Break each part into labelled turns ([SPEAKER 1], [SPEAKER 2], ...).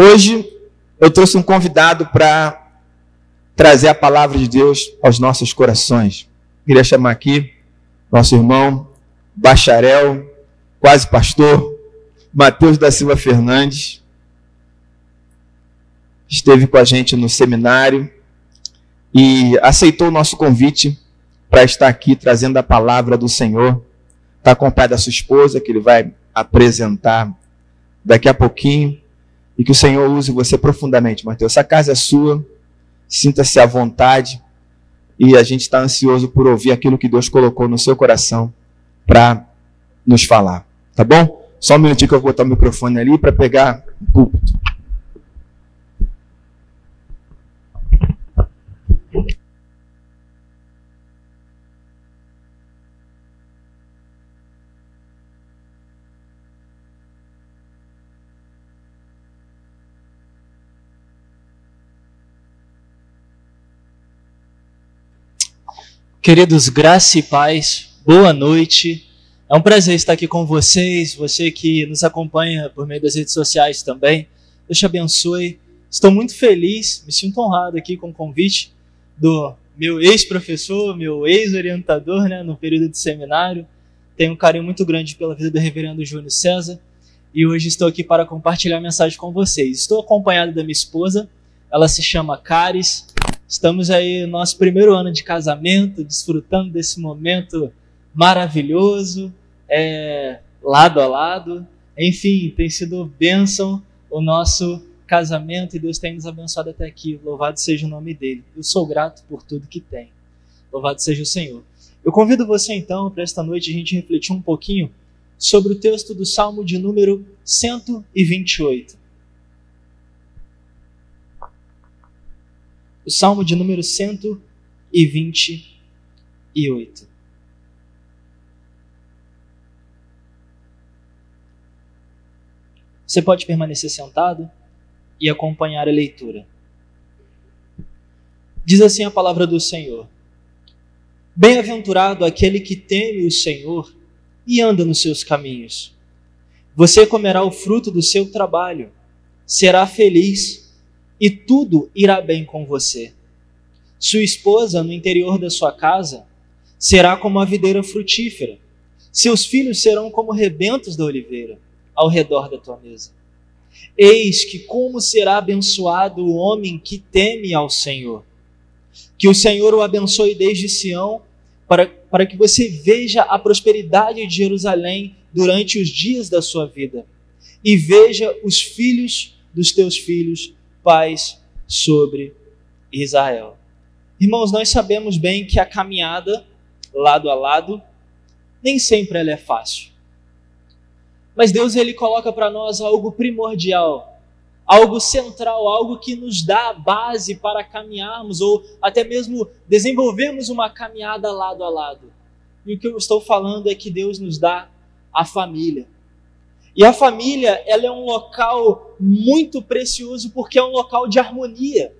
[SPEAKER 1] Hoje eu trouxe um convidado para trazer a palavra de Deus aos nossos corações. Queria chamar aqui nosso irmão, bacharel, quase pastor, Mateus da Silva Fernandes. Esteve com a gente no seminário e aceitou o nosso convite para estar aqui trazendo a palavra do Senhor. Está com o pai da sua esposa, que ele vai apresentar daqui a pouquinho e que o Senhor use você profundamente, Mateus. Essa casa é sua, sinta-se à vontade e a gente está ansioso por ouvir aquilo que Deus colocou no seu coração para nos falar, tá bom? Só um minutinho que eu vou botar o microfone ali para pegar o púlpito.
[SPEAKER 2] Queridos, graça e paz, boa noite. É um prazer estar aqui com vocês, você que nos acompanha por meio das redes sociais também. Deus te abençoe. Estou muito feliz, me sinto honrado aqui com o convite do meu ex-professor, meu ex-orientador né, no período de seminário. Tenho um carinho muito grande pela vida do reverendo Júnior César e hoje estou aqui para compartilhar a mensagem com vocês. Estou acompanhado da minha esposa, ela se chama Caris, Estamos aí no nosso primeiro ano de casamento, desfrutando desse momento maravilhoso, é, lado a lado. Enfim, tem sido bênção o nosso casamento e Deus tem nos abençoado até aqui. Louvado seja o nome dele. Eu sou grato por tudo que tem. Louvado seja o Senhor. Eu convido você então para esta noite a gente refletir um pouquinho sobre o texto do Salmo de número 128. O Salmo de número 128. Você pode permanecer sentado e acompanhar a leitura. Diz assim a palavra do Senhor: Bem-aventurado aquele que teme o Senhor e anda nos seus caminhos. Você comerá o fruto do seu trabalho, será feliz e tudo irá bem com você. Sua esposa, no interior da sua casa, será como a videira frutífera. Seus filhos serão como rebentos da oliveira ao redor da tua mesa. Eis que como será abençoado o homem que teme ao Senhor. Que o Senhor o abençoe desde Sião, para, para que você veja a prosperidade de Jerusalém durante os dias da sua vida, e veja os filhos dos teus filhos paz sobre Israel. Irmãos, nós sabemos bem que a caminhada lado a lado nem sempre ela é fácil. Mas Deus ele coloca para nós algo primordial, algo central, algo que nos dá a base para caminharmos ou até mesmo desenvolvermos uma caminhada lado a lado. E o que eu estou falando é que Deus nos dá a família. E a família, ela é um local muito precioso porque é um local de harmonia.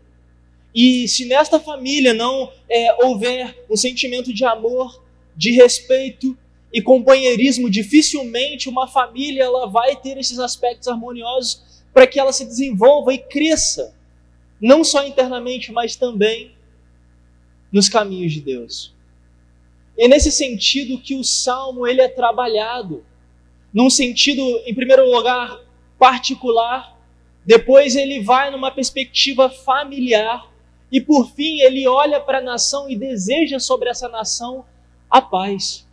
[SPEAKER 2] E se nesta família não é, houver um sentimento de amor, de respeito e companheirismo, dificilmente uma família ela vai ter esses aspectos harmoniosos para que ela se desenvolva e cresça, não só internamente, mas também nos caminhos de Deus. É nesse sentido que o salmo ele é trabalhado num sentido, em primeiro lugar, particular, depois ele vai numa perspectiva familiar e por fim ele olha para a nação e deseja sobre essa nação a paz.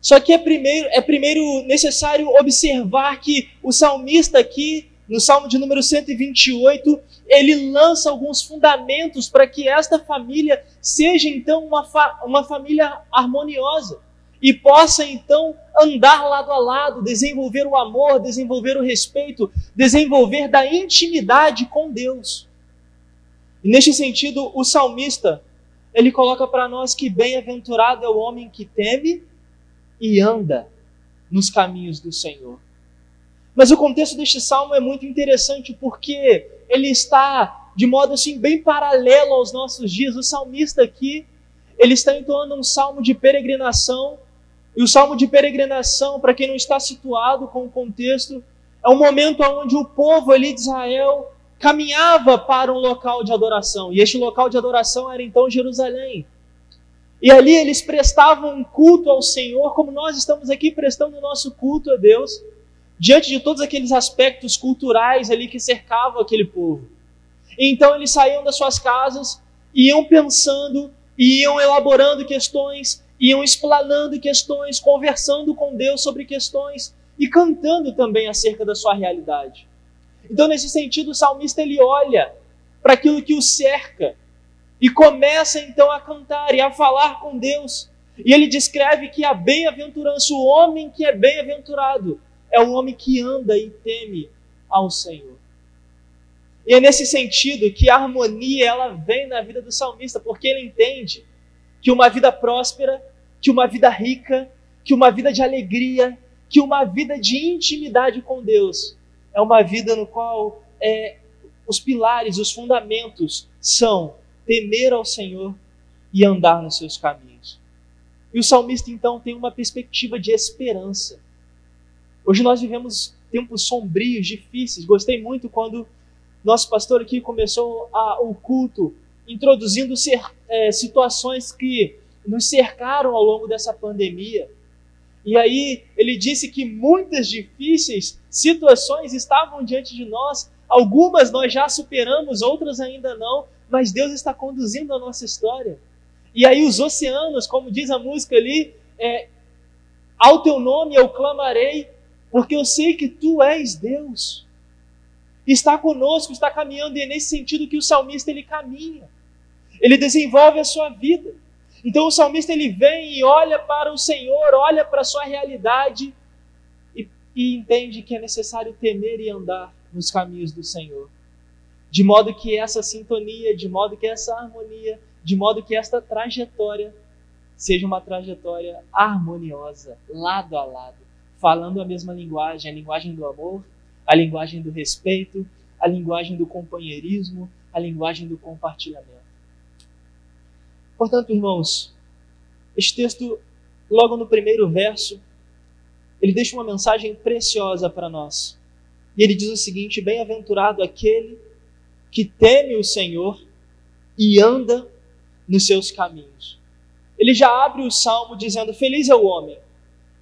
[SPEAKER 2] Só que é primeiro, é primeiro necessário observar que o salmista aqui, no Salmo de número 128, ele lança alguns fundamentos para que esta família seja então uma, fa uma família harmoniosa e possa então andar lado a lado, desenvolver o amor, desenvolver o respeito, desenvolver da intimidade com Deus. E neste sentido, o salmista, ele coloca para nós que bem-aventurado é o homem que teme e anda nos caminhos do Senhor. Mas o contexto deste salmo é muito interessante porque ele está de modo assim bem paralelo aos nossos dias. O salmista aqui, ele está entoando um salmo de peregrinação e o salmo de peregrinação, para quem não está situado com o contexto, é um momento onde o povo ali de Israel caminhava para um local de adoração. E este local de adoração era então Jerusalém. E ali eles prestavam um culto ao Senhor, como nós estamos aqui prestando o nosso culto a Deus, diante de todos aqueles aspectos culturais ali que cercavam aquele povo. E então eles saíam das suas casas, iam pensando, iam elaborando questões, iam explanando questões, conversando com Deus sobre questões e cantando também acerca da sua realidade. Então, nesse sentido, o salmista ele olha para aquilo que o cerca e começa então a cantar e a falar com Deus. E ele descreve que a bem-aventurança, o homem que é bem-aventurado, é o homem que anda e teme ao Senhor. E é nesse sentido que a harmonia ela vem na vida do salmista, porque ele entende que uma vida próspera, que uma vida rica, que uma vida de alegria, que uma vida de intimidade com Deus é uma vida no qual é, os pilares, os fundamentos são temer ao Senhor e andar nos seus caminhos. E o salmista então tem uma perspectiva de esperança. Hoje nós vivemos tempos sombrios, difíceis. Gostei muito quando nosso pastor aqui começou a, o culto introduzindo é, situações que nos cercaram ao longo dessa pandemia. E aí ele disse que muitas difíceis situações estavam diante de nós, algumas nós já superamos, outras ainda não, mas Deus está conduzindo a nossa história. E aí os oceanos, como diz a música ali, é, ao teu nome eu clamarei, porque eu sei que tu és Deus. Está conosco, está caminhando, e é nesse sentido que o salmista ele caminha. Ele desenvolve a sua vida. Então o salmista ele vem e olha para o Senhor, olha para a sua realidade e, e entende que é necessário temer e andar nos caminhos do Senhor. De modo que essa sintonia, de modo que essa harmonia, de modo que esta trajetória seja uma trajetória harmoniosa, lado a lado, falando a mesma linguagem, a linguagem do amor, a linguagem do respeito, a linguagem do companheirismo, a linguagem do compartilhamento. Portanto, irmãos, este texto, logo no primeiro verso, ele deixa uma mensagem preciosa para nós. E ele diz o seguinte: Bem-aventurado aquele que teme o Senhor e anda nos seus caminhos. Ele já abre o salmo dizendo: Feliz é o homem.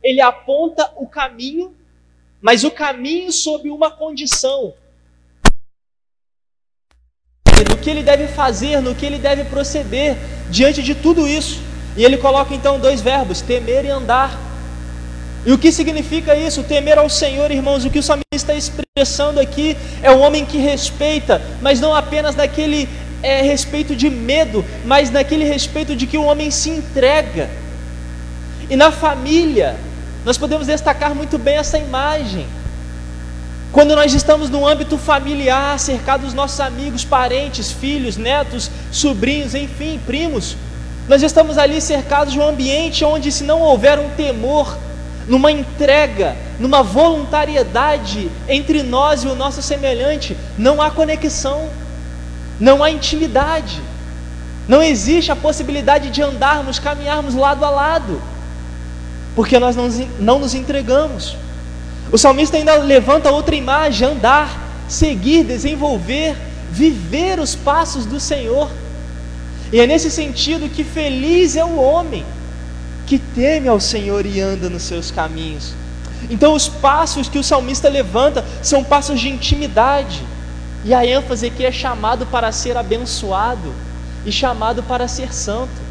[SPEAKER 2] Ele aponta o caminho, mas o caminho sob uma condição no que ele deve fazer, no que ele deve proceder diante de tudo isso. E ele coloca então dois verbos: temer e andar. E o que significa isso? Temer ao Senhor, irmãos, o que o salmista está expressando aqui é o homem que respeita, mas não apenas naquele é, respeito de medo, mas naquele respeito de que o homem se entrega. E na família, nós podemos destacar muito bem essa imagem. Quando nós estamos no âmbito familiar, cercados dos nossos amigos, parentes, filhos, netos, sobrinhos, enfim, primos, nós estamos ali cercados de um ambiente onde, se não houver um temor, numa entrega, numa voluntariedade entre nós e o nosso semelhante, não há conexão, não há intimidade, não existe a possibilidade de andarmos, caminharmos lado a lado, porque nós não, não nos entregamos. O salmista ainda levanta outra imagem: andar, seguir, desenvolver, viver os passos do Senhor. E é nesse sentido que feliz é o homem que teme ao Senhor e anda nos seus caminhos. Então, os passos que o salmista levanta são passos de intimidade, e a ênfase aqui é chamado para ser abençoado e chamado para ser santo.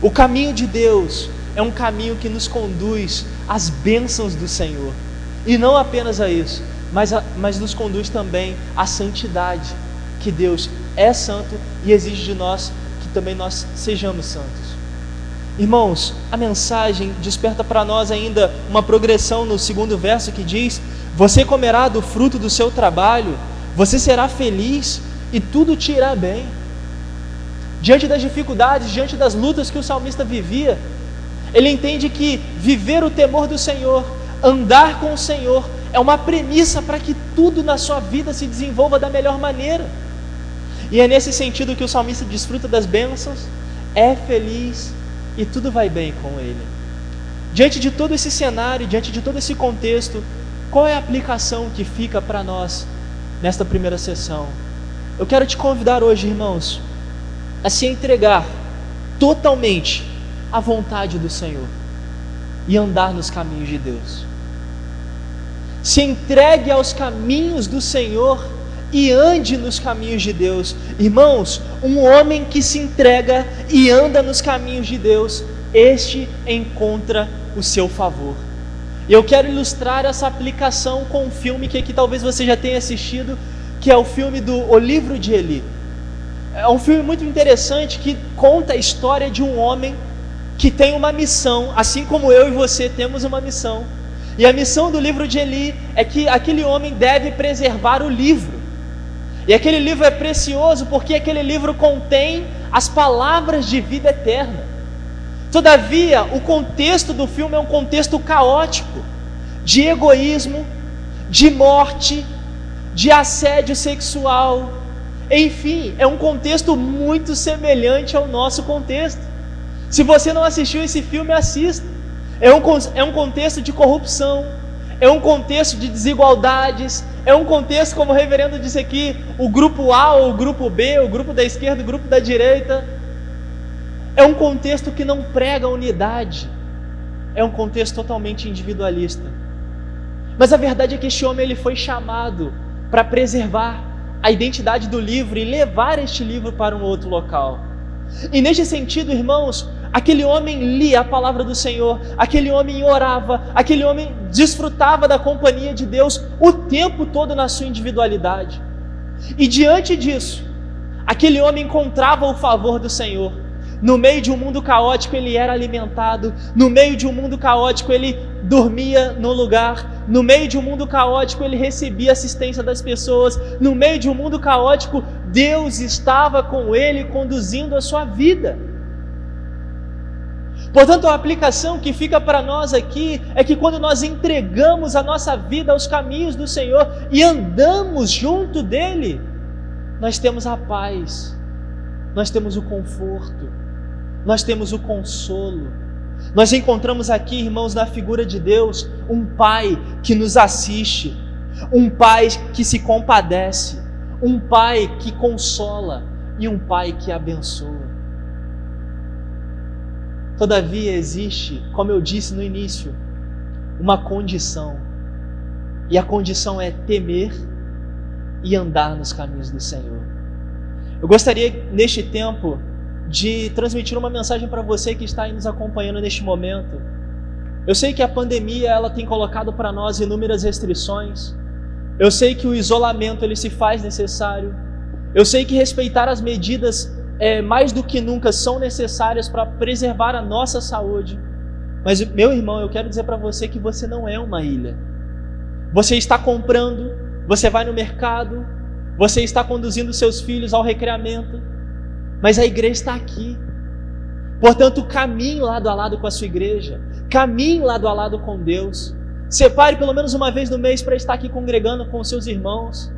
[SPEAKER 2] O caminho de Deus é um caminho que nos conduz às bênçãos do Senhor. E não apenas a isso, mas, a, mas nos conduz também à santidade, que Deus é santo e exige de nós que também nós sejamos santos. Irmãos, a mensagem desperta para nós ainda uma progressão no segundo verso que diz: Você comerá do fruto do seu trabalho, você será feliz e tudo te irá bem. Diante das dificuldades, diante das lutas que o salmista vivia, ele entende que viver o temor do Senhor andar com o Senhor é uma premissa para que tudo na sua vida se desenvolva da melhor maneira. E é nesse sentido que o salmista desfruta das bênçãos, é feliz e tudo vai bem com ele. Diante de todo esse cenário, diante de todo esse contexto, Qual é a aplicação que fica para nós nesta primeira sessão? Eu quero te convidar hoje, irmãos, a se entregar totalmente à vontade do Senhor e andar nos caminhos de Deus. Se entregue aos caminhos do Senhor e ande nos caminhos de Deus. Irmãos, um homem que se entrega e anda nos caminhos de Deus, este encontra o seu favor. E eu quero ilustrar essa aplicação com um filme que aqui talvez você já tenha assistido, que é o filme do O Livro de Eli. É um filme muito interessante que conta a história de um homem que tem uma missão, assim como eu e você temos uma missão. E a missão do livro de Eli é que aquele homem deve preservar o livro. E aquele livro é precioso porque aquele livro contém as palavras de vida eterna. Todavia, o contexto do filme é um contexto caótico de egoísmo, de morte, de assédio sexual. Enfim, é um contexto muito semelhante ao nosso contexto. Se você não assistiu esse filme, assista. É um, é um contexto de corrupção, é um contexto de desigualdades, é um contexto, como o reverendo disse aqui, o grupo A ou o grupo B, o grupo da esquerda, o grupo da direita. É um contexto que não prega unidade, é um contexto totalmente individualista. Mas a verdade é que este homem ele foi chamado para preservar a identidade do livro e levar este livro para um outro local. E neste sentido, irmãos, aquele homem lia a palavra do Senhor, aquele homem orava, aquele homem desfrutava da companhia de Deus o tempo todo na sua individualidade. E diante disso, aquele homem encontrava o favor do Senhor. No meio de um mundo caótico, ele era alimentado. No meio de um mundo caótico, ele dormia no lugar. No meio de um mundo caótico, ele recebia assistência das pessoas. No meio de um mundo caótico, Deus estava com ele conduzindo a sua vida. Portanto, a aplicação que fica para nós aqui é que quando nós entregamos a nossa vida aos caminhos do Senhor e andamos junto dele, nós temos a paz, nós temos o conforto, nós temos o consolo. Nós encontramos aqui, irmãos, na figura de Deus, um Pai que nos assiste, um Pai que se compadece, um Pai que consola e um Pai que abençoa. Todavia existe, como eu disse no início, uma condição. E a condição é temer e andar nos caminhos do Senhor. Eu gostaria, neste tempo, de transmitir uma mensagem para você que está aí nos acompanhando neste momento. Eu sei que a pandemia ela tem colocado para nós inúmeras restrições. Eu sei que o isolamento ele se faz necessário. Eu sei que respeitar as medidas é, mais do que nunca são necessárias para preservar a nossa saúde. Mas, meu irmão, eu quero dizer para você que você não é uma ilha. Você está comprando, você vai no mercado, você está conduzindo seus filhos ao recreamento, mas a igreja está aqui. Portanto, caminhe lado a lado com a sua igreja, caminhe lado a lado com Deus. Separe pelo menos uma vez no mês para estar aqui congregando com seus irmãos.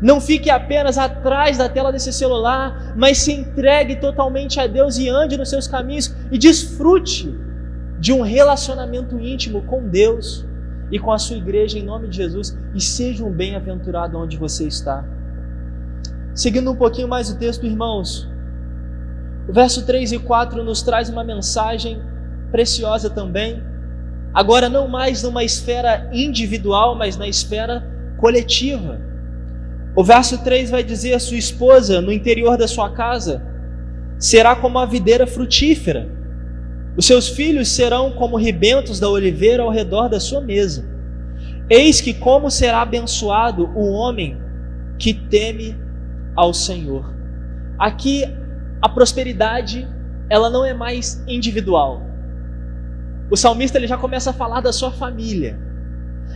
[SPEAKER 2] Não fique apenas atrás da tela desse celular, mas se entregue totalmente a Deus e ande nos seus caminhos e desfrute de um relacionamento íntimo com Deus e com a sua igreja em nome de Jesus e seja um bem-aventurado onde você está. Seguindo um pouquinho mais o texto, irmãos, o verso 3 e 4 nos traz uma mensagem preciosa também. Agora, não mais numa esfera individual, mas na esfera coletiva. O verso 3 vai dizer: a sua esposa no interior da sua casa será como a videira frutífera, os seus filhos serão como ribentos da oliveira ao redor da sua mesa. Eis que como será abençoado o homem que teme ao Senhor. Aqui a prosperidade, ela não é mais individual. O salmista ele já começa a falar da sua família.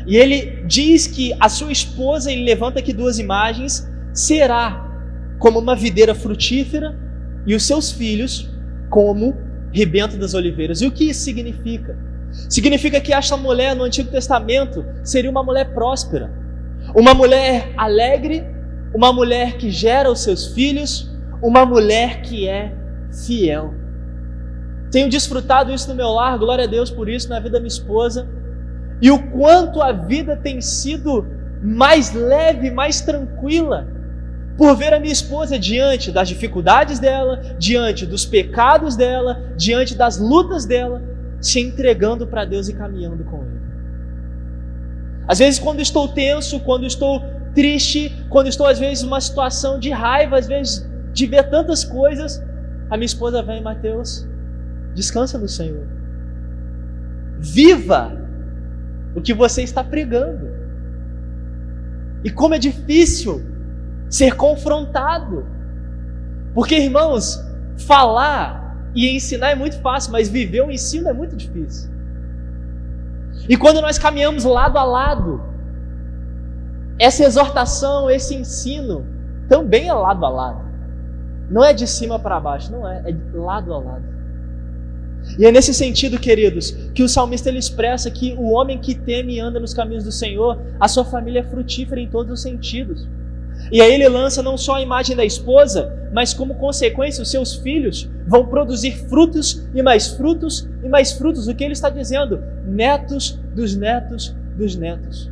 [SPEAKER 2] E ele diz que a sua esposa, ele levanta aqui duas imagens, será como uma videira frutífera e os seus filhos como rebento das oliveiras. E o que isso significa? Significa que esta mulher no Antigo Testamento seria uma mulher próspera, uma mulher alegre, uma mulher que gera os seus filhos, uma mulher que é fiel. Tenho desfrutado isso no meu lar, glória a Deus por isso, na vida da minha esposa. E o quanto a vida tem sido mais leve, mais tranquila, por ver a minha esposa diante das dificuldades dela, diante dos pecados dela, diante das lutas dela, se entregando para Deus e caminhando com Ele. Às vezes, quando estou tenso, quando estou triste, quando estou, às vezes, numa situação de raiva, às vezes, de ver tantas coisas, a minha esposa vem, Mateus, descansa no Senhor. Viva o que você está pregando. E como é difícil ser confrontado. Porque, irmãos, falar e ensinar é muito fácil, mas viver o ensino é muito difícil. E quando nós caminhamos lado a lado, essa exortação, esse ensino, também é lado a lado. Não é de cima para baixo, não é, é lado a lado. E é nesse sentido, queridos, que o salmista ele expressa que o homem que teme e anda nos caminhos do Senhor, a sua família é frutífera em todos os sentidos. E aí ele lança não só a imagem da esposa, mas como consequência, os seus filhos vão produzir frutos e mais frutos e mais frutos. O que ele está dizendo? Netos dos netos dos netos.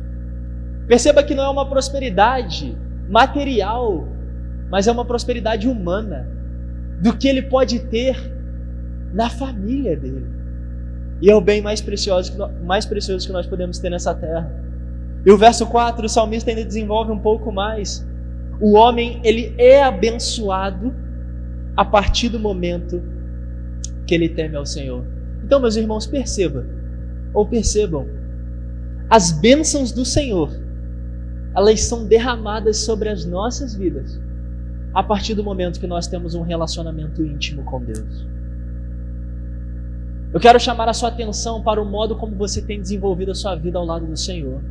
[SPEAKER 2] Perceba que não é uma prosperidade material, mas é uma prosperidade humana, do que ele pode ter na família dele. E é o bem mais precioso, mais precioso que nós podemos ter nessa terra. E o verso 4, o salmista ainda desenvolve um pouco mais. O homem, ele é abençoado a partir do momento que ele teme ao Senhor. Então, meus irmãos, perceba, ou percebam, as bênçãos do Senhor, elas são derramadas sobre as nossas vidas a partir do momento que nós temos um relacionamento íntimo com Deus. Eu quero chamar a sua atenção para o modo como você tem desenvolvido a sua vida ao lado do Senhor.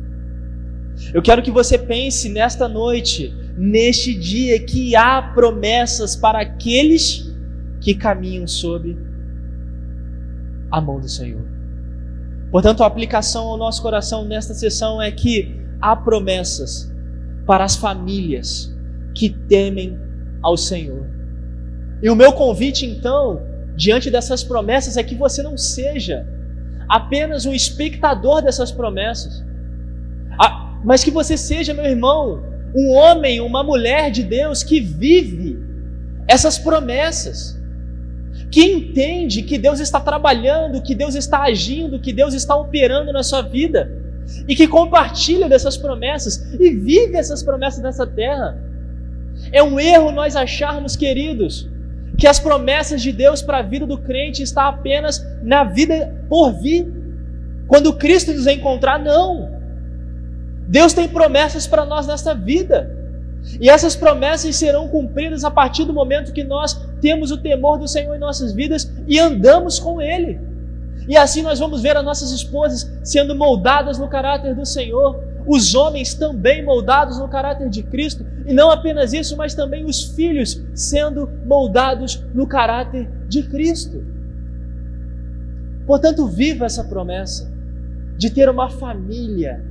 [SPEAKER 2] Eu quero que você pense nesta noite, neste dia, que há promessas para aqueles que caminham sob a mão do Senhor. Portanto, a aplicação ao nosso coração nesta sessão é que há promessas para as famílias que temem ao Senhor. E o meu convite, então, diante dessas promessas é que você não seja apenas um espectador dessas promessas, mas que você seja, meu irmão, um homem, uma mulher de Deus que vive essas promessas, que entende que Deus está trabalhando, que Deus está agindo, que Deus está operando na sua vida, e que compartilha dessas promessas e vive essas promessas nessa terra. É um erro nós acharmos, queridos, que as promessas de Deus para a vida do crente está apenas na vida por vir. Quando Cristo nos encontrar, não. Deus tem promessas para nós nesta vida. E essas promessas serão cumpridas a partir do momento que nós temos o temor do Senhor em nossas vidas e andamos com Ele. E assim nós vamos ver as nossas esposas sendo moldadas no caráter do Senhor, os homens também moldados no caráter de Cristo, e não apenas isso, mas também os filhos sendo moldados no caráter de Cristo. Portanto, viva essa promessa de ter uma família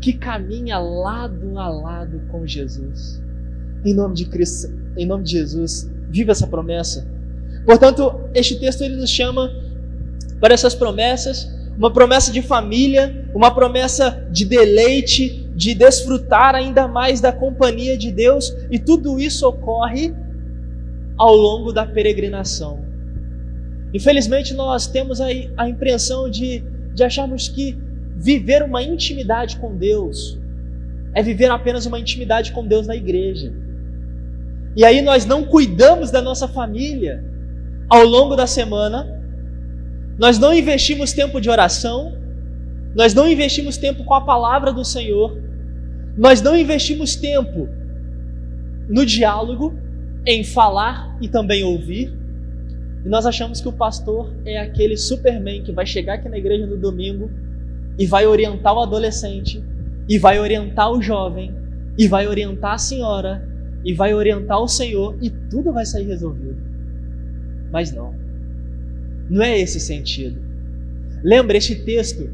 [SPEAKER 2] que caminha lado a lado com Jesus. Em nome de Cristo, em nome de Jesus, viva essa promessa. Portanto, este texto ele nos chama para essas promessas uma promessa de família, uma promessa de deleite, de desfrutar ainda mais da companhia de Deus, e tudo isso ocorre ao longo da peregrinação. Infelizmente, nós temos a, a impressão de, de acharmos que viver uma intimidade com Deus é viver apenas uma intimidade com Deus na igreja. E aí nós não cuidamos da nossa família ao longo da semana, nós não investimos tempo de oração, nós não investimos tempo com a palavra do Senhor, nós não investimos tempo no diálogo, em falar e também ouvir. E nós achamos que o pastor é aquele superman que vai chegar aqui na igreja no domingo e vai orientar o adolescente, e vai orientar o jovem, e vai orientar a senhora, e vai orientar o Senhor, e tudo vai sair resolvido. Mas não. Não é esse sentido. Lembra, este texto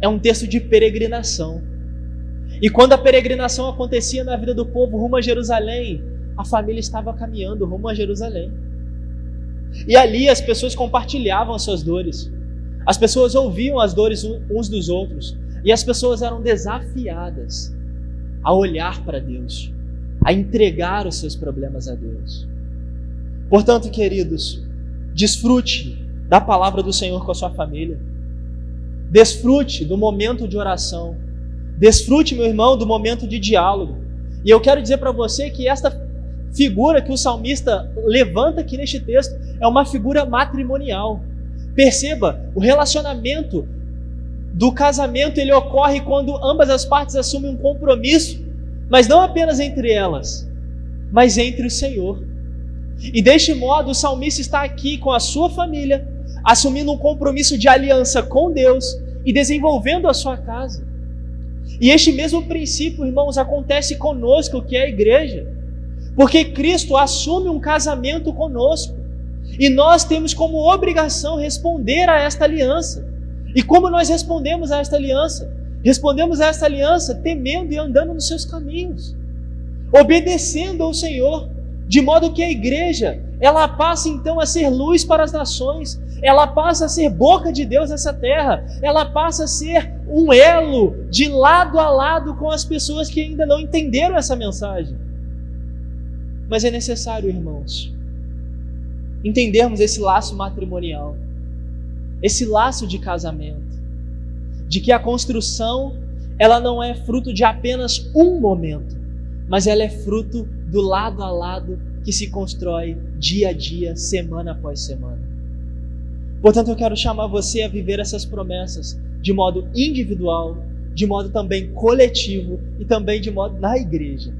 [SPEAKER 2] é um texto de peregrinação. E quando a peregrinação acontecia na vida do povo rumo a Jerusalém, a família estava caminhando rumo a Jerusalém. E ali as pessoas compartilhavam as suas dores. As pessoas ouviam as dores uns dos outros. E as pessoas eram desafiadas a olhar para Deus, a entregar os seus problemas a Deus. Portanto, queridos, desfrute da palavra do Senhor com a sua família. Desfrute do momento de oração. Desfrute, meu irmão, do momento de diálogo. E eu quero dizer para você que esta figura que o salmista levanta aqui neste texto é uma figura matrimonial. Perceba, o relacionamento do casamento ele ocorre quando ambas as partes assumem um compromisso, mas não apenas entre elas, mas entre o Senhor. E deste modo, o salmista está aqui com a sua família, assumindo um compromisso de aliança com Deus e desenvolvendo a sua casa. E este mesmo princípio, irmãos, acontece conosco, que é a igreja, porque Cristo assume um casamento conosco e nós temos como obrigação responder a esta aliança. E como nós respondemos a esta aliança? Respondemos a esta aliança temendo e andando nos seus caminhos, obedecendo ao Senhor, de modo que a igreja, ela passa então a ser luz para as nações, ela passa a ser boca de Deus nessa terra, ela passa a ser um elo de lado a lado com as pessoas que ainda não entenderam essa mensagem. Mas é necessário, irmãos, entendermos esse laço matrimonial esse laço de casamento, de que a construção ela não é fruto de apenas um momento, mas ela é fruto do lado a lado que se constrói dia a dia, semana após semana. Portanto, eu quero chamar você a viver essas promessas de modo individual, de modo também coletivo e também de modo na igreja.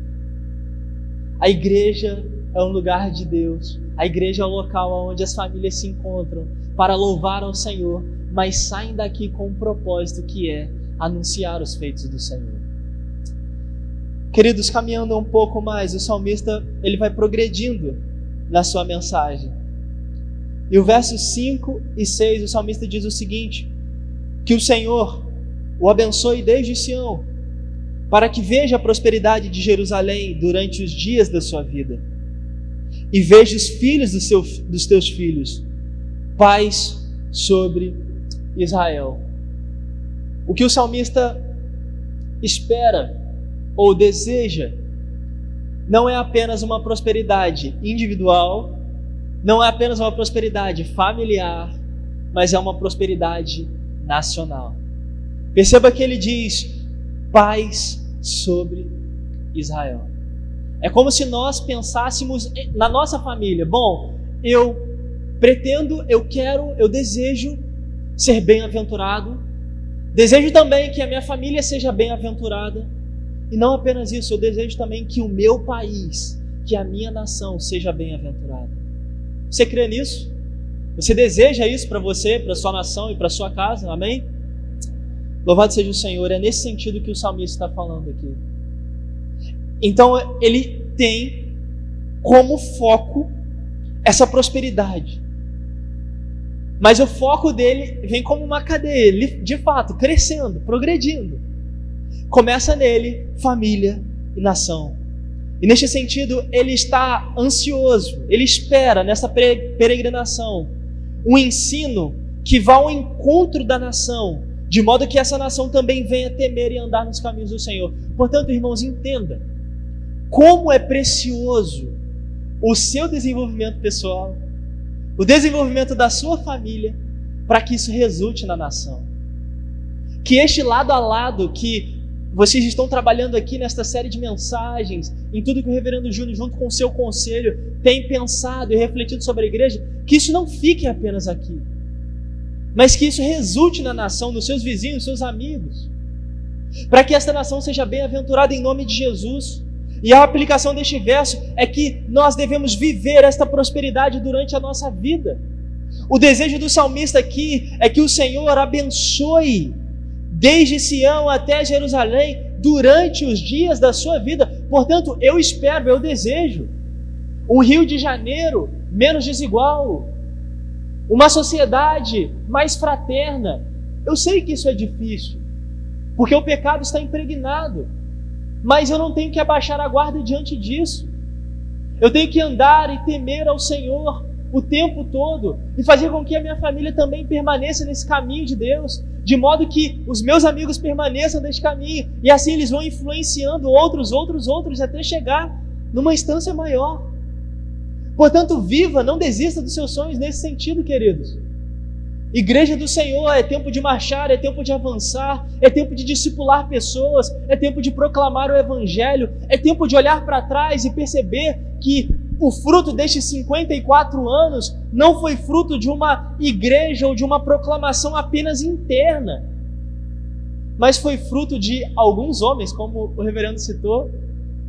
[SPEAKER 2] A igreja é um lugar de Deus. A igreja é o local onde as famílias se encontram para louvar ao Senhor, mas saem daqui com um propósito que é anunciar os feitos do Senhor. Queridos, caminhando um pouco mais, o salmista ele vai progredindo na sua mensagem. E o verso 5 e 6, o salmista diz o seguinte: Que o Senhor o abençoe desde Sião, para que veja a prosperidade de Jerusalém durante os dias da sua vida e veja os filhos do seu, dos teus filhos, paz sobre Israel. O que o salmista espera ou deseja não é apenas uma prosperidade individual, não é apenas uma prosperidade familiar, mas é uma prosperidade nacional. Perceba que ele diz: paz sobre Israel. É como se nós pensássemos na nossa família. Bom, eu pretendo, eu quero, eu desejo ser bem-aventurado. Desejo também que a minha família seja bem-aventurada. E não apenas isso, eu desejo também que o meu país, que a minha nação seja bem-aventurada. Você crê nisso? Você deseja isso para você, para sua nação e para sua casa? Amém? Louvado seja o Senhor. É nesse sentido que o salmista está falando aqui. Então ele tem como foco essa prosperidade. Mas o foco dele vem como uma cadeia, ele, de fato, crescendo, progredindo. Começa nele família e nação. E neste sentido, ele está ansioso, ele espera nessa peregrinação um ensino que vá ao encontro da nação, de modo que essa nação também venha temer e andar nos caminhos do Senhor. Portanto, irmãos, entenda como é precioso o seu desenvolvimento pessoal, o desenvolvimento da sua família, para que isso resulte na nação. Que este lado a lado que vocês estão trabalhando aqui nesta série de mensagens, em tudo que o Reverendo Júnior, junto com o seu conselho, tem pensado e refletido sobre a igreja, que isso não fique apenas aqui, mas que isso resulte na nação, nos seus vizinhos, nos seus amigos, para que esta nação seja bem-aventurada em nome de Jesus e a aplicação deste verso é que nós devemos viver esta prosperidade durante a nossa vida. O desejo do salmista aqui é que o Senhor abençoe desde Sião até Jerusalém durante os dias da sua vida. Portanto, eu espero, eu desejo um Rio de Janeiro menos desigual, uma sociedade mais fraterna. Eu sei que isso é difícil, porque o pecado está impregnado mas eu não tenho que abaixar a guarda diante disso. Eu tenho que andar e temer ao Senhor o tempo todo e fazer com que a minha família também permaneça nesse caminho de Deus, de modo que os meus amigos permaneçam neste caminho, e assim eles vão influenciando outros, outros, outros, até chegar numa instância maior. Portanto, viva, não desista dos seus sonhos nesse sentido, queridos. Igreja do Senhor é tempo de marchar, é tempo de avançar, é tempo de discipular pessoas, é tempo de proclamar o Evangelho, é tempo de olhar para trás e perceber que o fruto destes 54 anos não foi fruto de uma igreja ou de uma proclamação apenas interna, mas foi fruto de alguns homens, como o reverendo citou,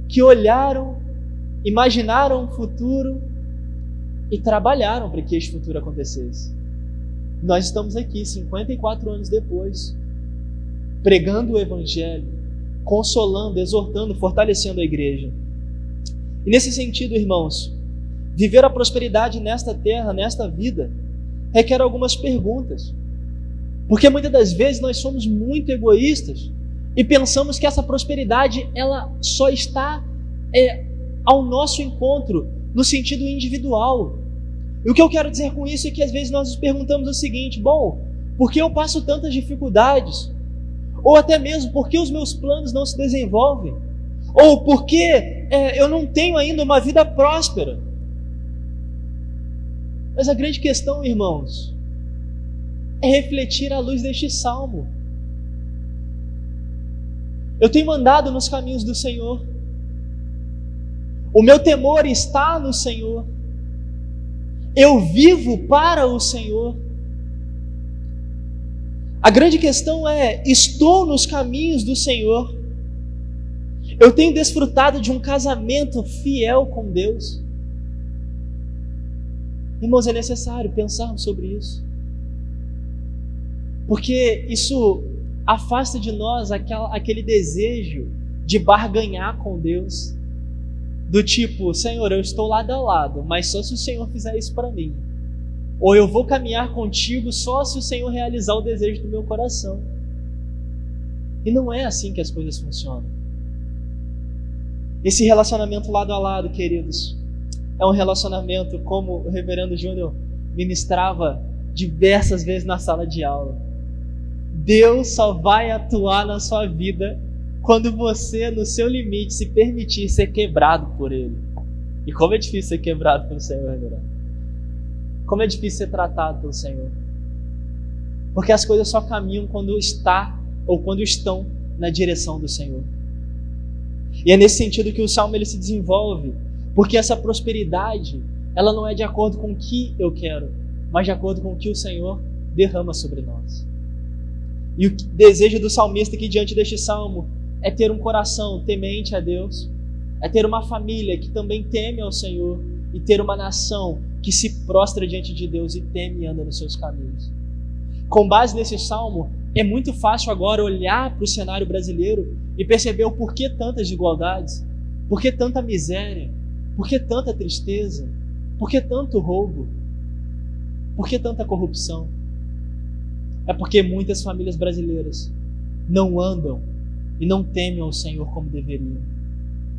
[SPEAKER 2] que olharam, imaginaram um futuro e trabalharam para que este futuro acontecesse. Nós estamos aqui, 54 anos depois, pregando o Evangelho, consolando, exortando, fortalecendo a igreja. E nesse sentido, irmãos, viver a prosperidade nesta terra, nesta vida, requer algumas perguntas. Porque muitas das vezes nós somos muito egoístas e pensamos que essa prosperidade ela só está é, ao nosso encontro no sentido individual. E o que eu quero dizer com isso é que às vezes nós nos perguntamos o seguinte: bom, por que eu passo tantas dificuldades? Ou até mesmo, por que os meus planos não se desenvolvem? Ou por que é, eu não tenho ainda uma vida próspera? Mas a grande questão, irmãos, é refletir à luz deste salmo. Eu tenho andado nos caminhos do Senhor. O meu temor está no Senhor. Eu vivo para o Senhor. A grande questão é: estou nos caminhos do Senhor? Eu tenho desfrutado de um casamento fiel com Deus? Irmãos, é necessário pensarmos sobre isso. Porque isso afasta de nós aquela, aquele desejo de barganhar com Deus do tipo, Senhor, eu estou lado a lado, mas só se o Senhor fizer isso para mim. Ou eu vou caminhar contigo só se o Senhor realizar o desejo do meu coração. E não é assim que as coisas funcionam. Esse relacionamento lado a lado, queridos, é um relacionamento como o reverendo Júnior ministrava diversas vezes na sala de aula. Deus só vai atuar na sua vida quando você, no seu limite, se permitir ser quebrado por Ele. E como é difícil ser quebrado pelo Senhor, Reverendo. Como é difícil ser tratado pelo Senhor. Porque as coisas só caminham quando está ou quando estão na direção do Senhor. E é nesse sentido que o salmo ele se desenvolve, porque essa prosperidade, ela não é de acordo com o que eu quero, mas de acordo com o que o Senhor derrama sobre nós. E o desejo do salmista aqui diante deste salmo é ter um coração temente a Deus, é ter uma família que também teme ao Senhor e ter uma nação que se prostra diante de Deus e teme e anda nos seus caminhos. Com base nesse salmo, é muito fácil agora olhar para o cenário brasileiro e perceber o porquê tantas desigualdades, porquê tanta miséria, porquê tanta tristeza, porquê tanto roubo, porquê tanta corrupção. É porque muitas famílias brasileiras não andam e não temem ao Senhor como deveriam.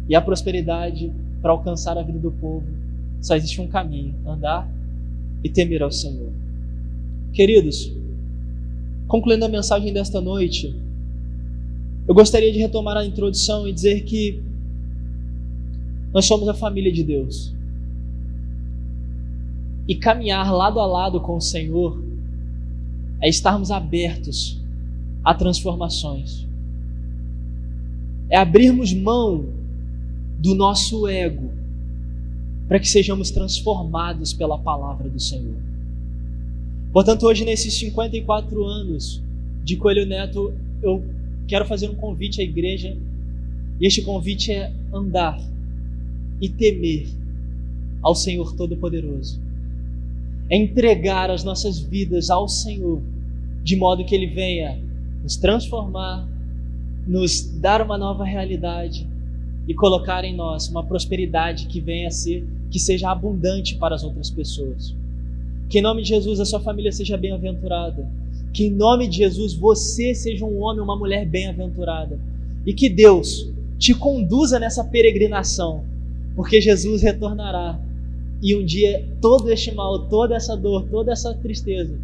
[SPEAKER 2] E a prosperidade para alcançar a vida do povo só existe um caminho: andar e temer ao Senhor. Queridos, concluindo a mensagem desta noite, eu gostaria de retomar a introdução e dizer que nós somos a família de Deus. E caminhar lado a lado com o Senhor é estarmos abertos a transformações é abrirmos mão do nosso ego para que sejamos transformados pela palavra do Senhor. Portanto, hoje, nesses 54 anos de Coelho Neto, eu quero fazer um convite à igreja, e este convite é andar e temer ao Senhor Todo-Poderoso. É entregar as nossas vidas ao Senhor, de modo que Ele venha nos transformar nos dar uma nova realidade e colocar em nós uma prosperidade que venha a ser, que seja abundante para as outras pessoas. Que em nome de Jesus a sua família seja bem-aventurada. Que em nome de Jesus você seja um homem, uma mulher bem-aventurada. E que Deus te conduza nessa peregrinação, porque Jesus retornará. E um dia todo este mal, toda essa dor, toda essa tristeza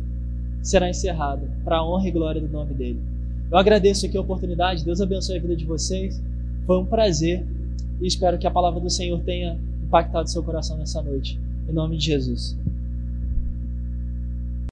[SPEAKER 2] será encerrada para a honra e glória do nome dele. Eu agradeço aqui a oportunidade, Deus abençoe a vida de vocês. Foi um prazer e espero que a palavra do Senhor tenha impactado seu coração nessa noite. Em nome de Jesus.